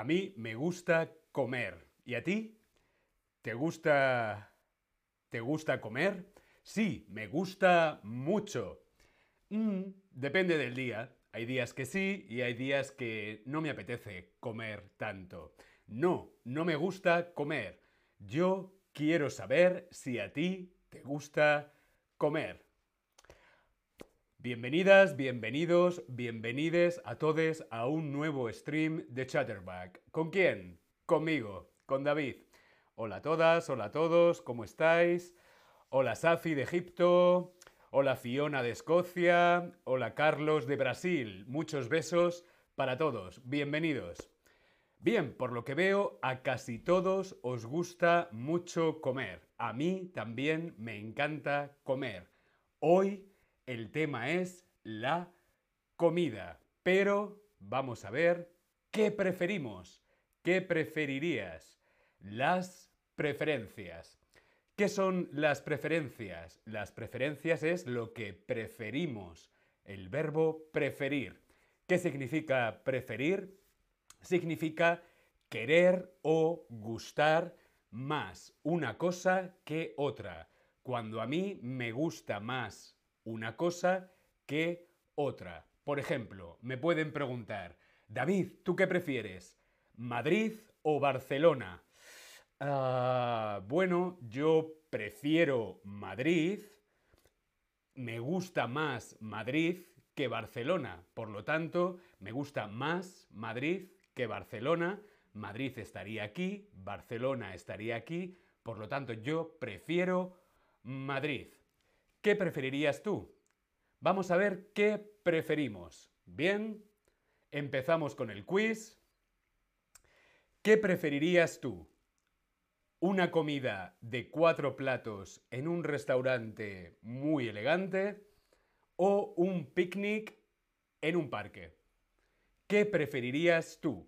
A mí me gusta comer. ¿Y a ti? ¿Te gusta... ¿Te gusta comer? Sí, me gusta mucho. Mm, depende del día. Hay días que sí y hay días que no me apetece comer tanto. No, no me gusta comer. Yo quiero saber si a ti te gusta comer. Bienvenidas, bienvenidos, bienvenides a todos a un nuevo stream de Chatterback. ¿Con quién? Conmigo, con David. Hola a todas, hola a todos, ¿cómo estáis? Hola Safi de Egipto, hola Fiona de Escocia, hola Carlos de Brasil. Muchos besos para todos, bienvenidos. Bien, por lo que veo, a casi todos os gusta mucho comer. A mí también me encanta comer. Hoy el tema es la comida. Pero vamos a ver qué preferimos. ¿Qué preferirías? Las preferencias. ¿Qué son las preferencias? Las preferencias es lo que preferimos. El verbo preferir. ¿Qué significa preferir? Significa querer o gustar más una cosa que otra. Cuando a mí me gusta más una cosa que otra. Por ejemplo, me pueden preguntar, David, ¿tú qué prefieres? ¿Madrid o Barcelona? Ah, bueno, yo prefiero Madrid. Me gusta más Madrid que Barcelona. Por lo tanto, me gusta más Madrid que Barcelona. Madrid estaría aquí, Barcelona estaría aquí. Por lo tanto, yo prefiero Madrid. ¿Qué preferirías tú? Vamos a ver qué preferimos. Bien, empezamos con el quiz. ¿Qué preferirías tú? ¿Una comida de cuatro platos en un restaurante muy elegante o un picnic en un parque? ¿Qué preferirías tú?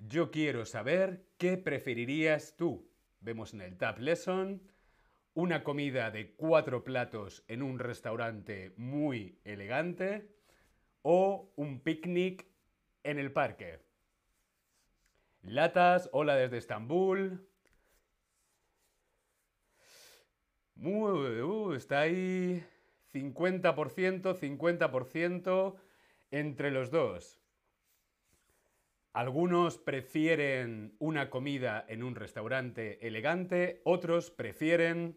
Yo quiero saber qué preferirías tú. Vemos en el Tab Lesson una comida de cuatro platos en un restaurante muy elegante o un picnic en el parque. Latas, hola desde Estambul. Muy, uh, está ahí 50%, 50% entre los dos. Algunos prefieren una comida en un restaurante elegante, otros prefieren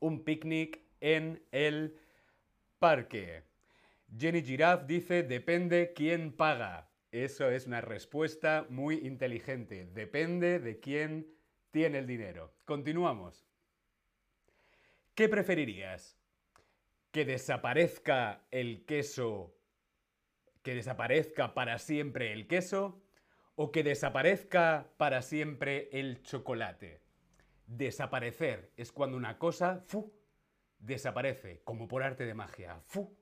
un picnic en el parque. Jenny Giraffe dice, depende quién paga. Eso es una respuesta muy inteligente. Depende de quién tiene el dinero. Continuamos. ¿Qué preferirías? ¿Que desaparezca el queso? ¿Que desaparezca para siempre el queso? ¿O que desaparezca para siempre el chocolate? Desaparecer es cuando una cosa, fu, desaparece, como por arte de magia, fu.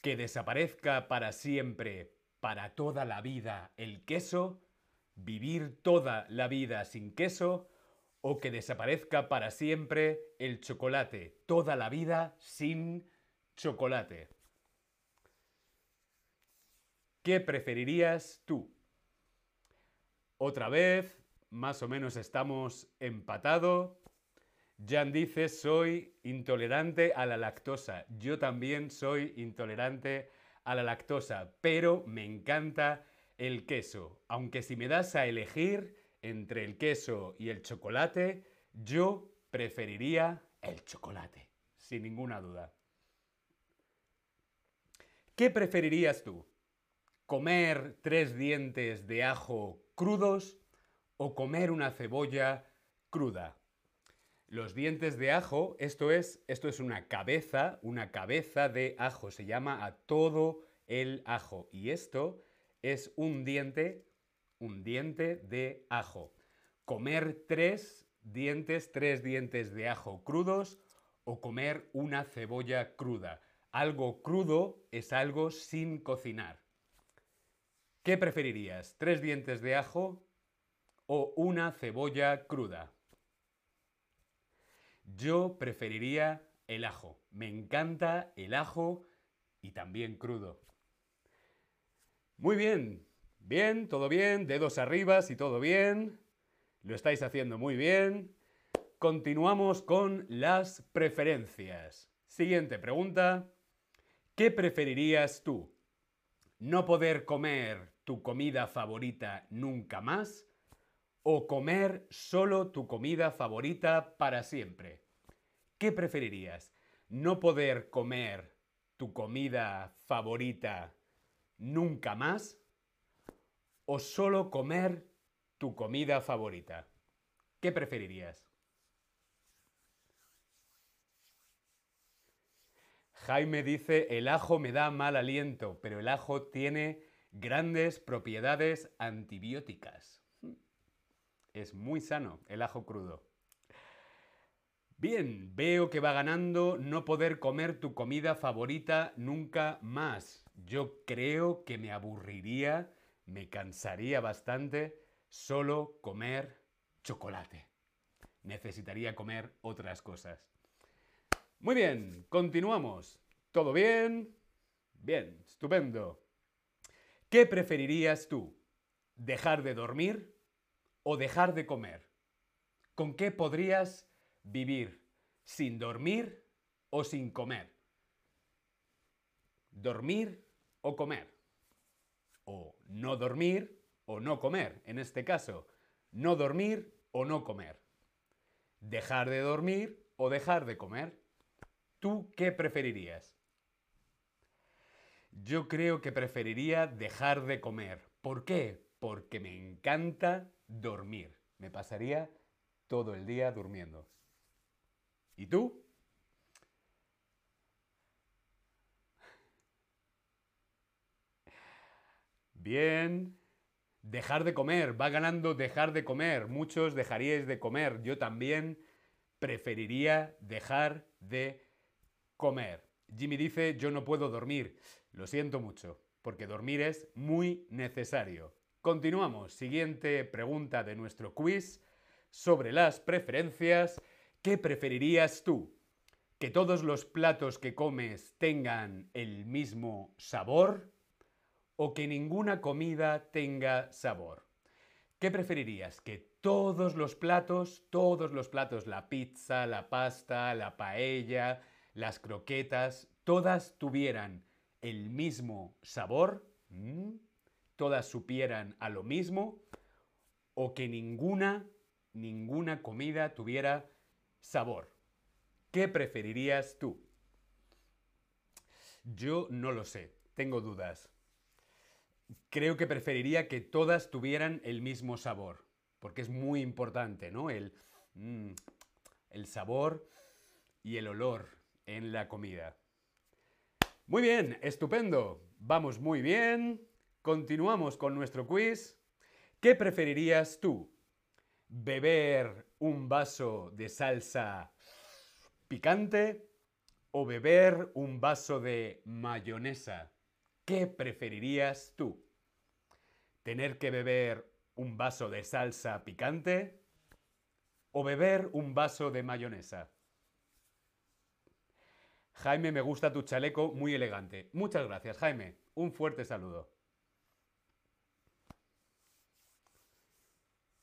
Que desaparezca para siempre, para toda la vida, el queso, vivir toda la vida sin queso, o que desaparezca para siempre el chocolate, toda la vida sin chocolate. ¿Qué preferirías tú? Otra vez, más o menos estamos empatados. Jan dice, soy intolerante a la lactosa. Yo también soy intolerante a la lactosa, pero me encanta el queso. Aunque si me das a elegir entre el queso y el chocolate, yo preferiría el chocolate, sin ninguna duda. ¿Qué preferirías tú? ¿Comer tres dientes de ajo crudos o comer una cebolla cruda. Los dientes de ajo, esto es, esto es una cabeza, una cabeza de ajo, se llama a todo el ajo. Y esto es un diente, un diente de ajo. Comer tres dientes, tres dientes de ajo crudos o comer una cebolla cruda. Algo crudo es algo sin cocinar. ¿Qué preferirías? ¿Tres dientes de ajo o una cebolla cruda? Yo preferiría el ajo. Me encanta el ajo y también crudo. Muy bien. Bien, todo bien, dedos arriba si todo bien. Lo estáis haciendo muy bien. Continuamos con las preferencias. Siguiente pregunta. ¿Qué preferirías tú? ¿No poder comer tu comida favorita nunca más? ¿O comer solo tu comida favorita para siempre? ¿Qué preferirías? ¿No poder comer tu comida favorita nunca más? ¿O solo comer tu comida favorita? ¿Qué preferirías? Jaime dice, el ajo me da mal aliento, pero el ajo tiene grandes propiedades antibióticas. Es muy sano el ajo crudo. Bien, veo que va ganando no poder comer tu comida favorita nunca más. Yo creo que me aburriría, me cansaría bastante solo comer chocolate. Necesitaría comer otras cosas. Muy bien, continuamos. ¿Todo bien? Bien, estupendo. ¿Qué preferirías tú? ¿Dejar de dormir o dejar de comer? ¿Con qué podrías vivir? ¿Sin dormir o sin comer? ¿Dormir o comer? O no dormir o no comer, en este caso. No dormir o no comer. Dejar de dormir o dejar de comer. ¿Tú qué preferirías? Yo creo que preferiría dejar de comer. ¿Por qué? Porque me encanta dormir. Me pasaría todo el día durmiendo. ¿Y tú? Bien. Dejar de comer. Va ganando dejar de comer. Muchos dejaríais de comer. Yo también preferiría dejar de comer. Jimmy dice, yo no puedo dormir. Lo siento mucho, porque dormir es muy necesario. Continuamos. Siguiente pregunta de nuestro quiz sobre las preferencias. ¿Qué preferirías tú? ¿Que todos los platos que comes tengan el mismo sabor? ¿O que ninguna comida tenga sabor? ¿Qué preferirías? ¿Que todos los platos, todos los platos, la pizza, la pasta, la paella, las croquetas, todas tuvieran el mismo sabor, todas supieran a lo mismo, o que ninguna, ninguna comida tuviera sabor. ¿Qué preferirías tú? Yo no lo sé, tengo dudas. Creo que preferiría que todas tuvieran el mismo sabor, porque es muy importante, ¿no? El, mm, el sabor y el olor en la comida. Muy bien, estupendo. Vamos muy bien. Continuamos con nuestro quiz. ¿Qué preferirías tú? ¿Beber un vaso de salsa picante o beber un vaso de mayonesa? ¿Qué preferirías tú? ¿Tener que beber un vaso de salsa picante o beber un vaso de mayonesa? Jaime, me gusta tu chaleco, muy elegante. Muchas gracias, Jaime. Un fuerte saludo.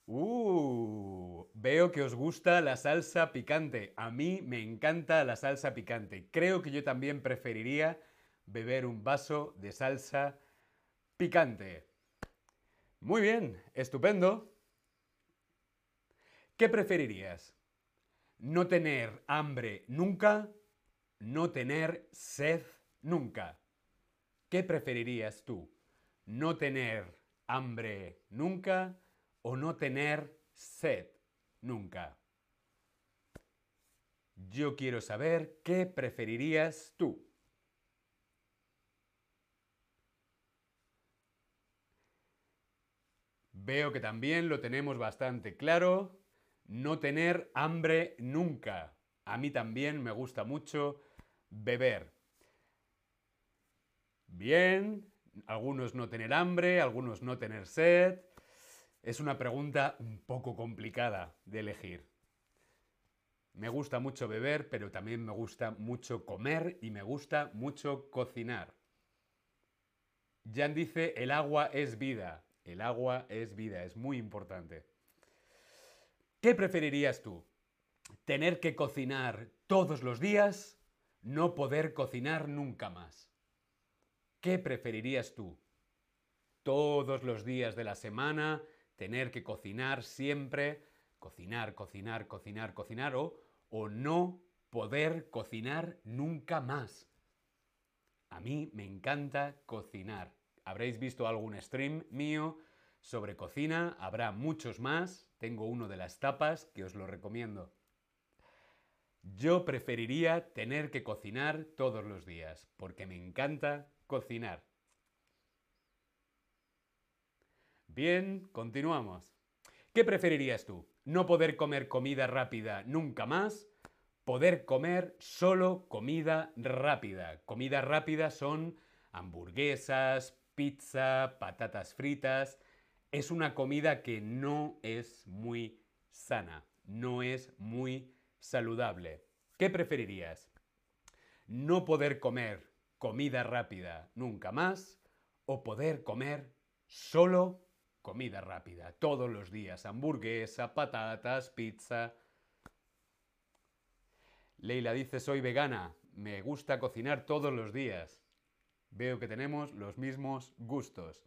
Uh, veo que os gusta la salsa picante. A mí me encanta la salsa picante. Creo que yo también preferiría beber un vaso de salsa picante. Muy bien, estupendo. ¿Qué preferirías? ¿No tener hambre nunca no tener sed nunca. ¿Qué preferirías tú? ¿No tener hambre nunca o no tener sed nunca? Yo quiero saber qué preferirías tú. Veo que también lo tenemos bastante claro. No tener hambre nunca. A mí también me gusta mucho beber. Bien, algunos no tener hambre, algunos no tener sed. Es una pregunta un poco complicada de elegir. Me gusta mucho beber, pero también me gusta mucho comer y me gusta mucho cocinar. Jan dice, el agua es vida. El agua es vida, es muy importante. ¿Qué preferirías tú? ¿Tener que cocinar todos los días? ¿No poder cocinar nunca más? ¿Qué preferirías tú? ¿Todos los días de la semana? ¿Tener que cocinar siempre? ¿Cocinar, cocinar, cocinar, cocinar? ¿O, o no poder cocinar nunca más? A mí me encanta cocinar. Habréis visto algún stream mío sobre cocina, habrá muchos más. Tengo uno de las tapas que os lo recomiendo. Yo preferiría tener que cocinar todos los días, porque me encanta cocinar. Bien, continuamos. ¿Qué preferirías tú? ¿No poder comer comida rápida nunca más poder comer solo comida rápida. Comida rápida son hamburguesas, pizza, patatas fritas. Es una comida que no es muy sana, no es muy saludable. ¿Qué preferirías? ¿No poder comer comida rápida nunca más o poder comer solo comida rápida todos los días? Hamburguesa, patatas, pizza. Leila dice, soy vegana, me gusta cocinar todos los días. Veo que tenemos los mismos gustos.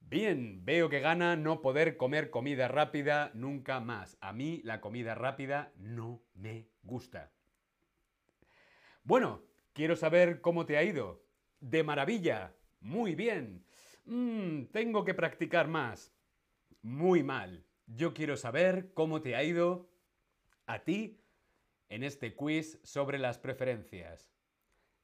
Bien, veo que gana no poder comer comida rápida nunca más. A mí la comida rápida no me gusta. Bueno, quiero saber cómo te ha ido. De maravilla. Muy bien. Mm, tengo que practicar más. Muy mal. Yo quiero saber cómo te ha ido a ti en este quiz sobre las preferencias.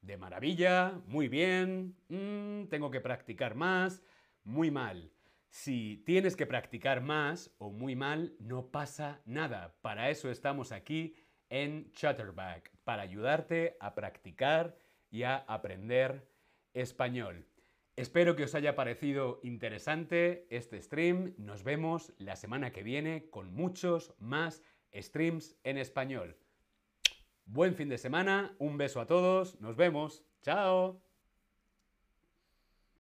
De maravilla, muy bien, mm, tengo que practicar más, muy mal. Si tienes que practicar más o muy mal, no pasa nada. Para eso estamos aquí en Chatterback, para ayudarte a practicar y a aprender español. Espero que os haya parecido interesante este stream. Nos vemos la semana que viene con muchos más streams en español. Buen fin de semana, un beso a todos, nos vemos, chao.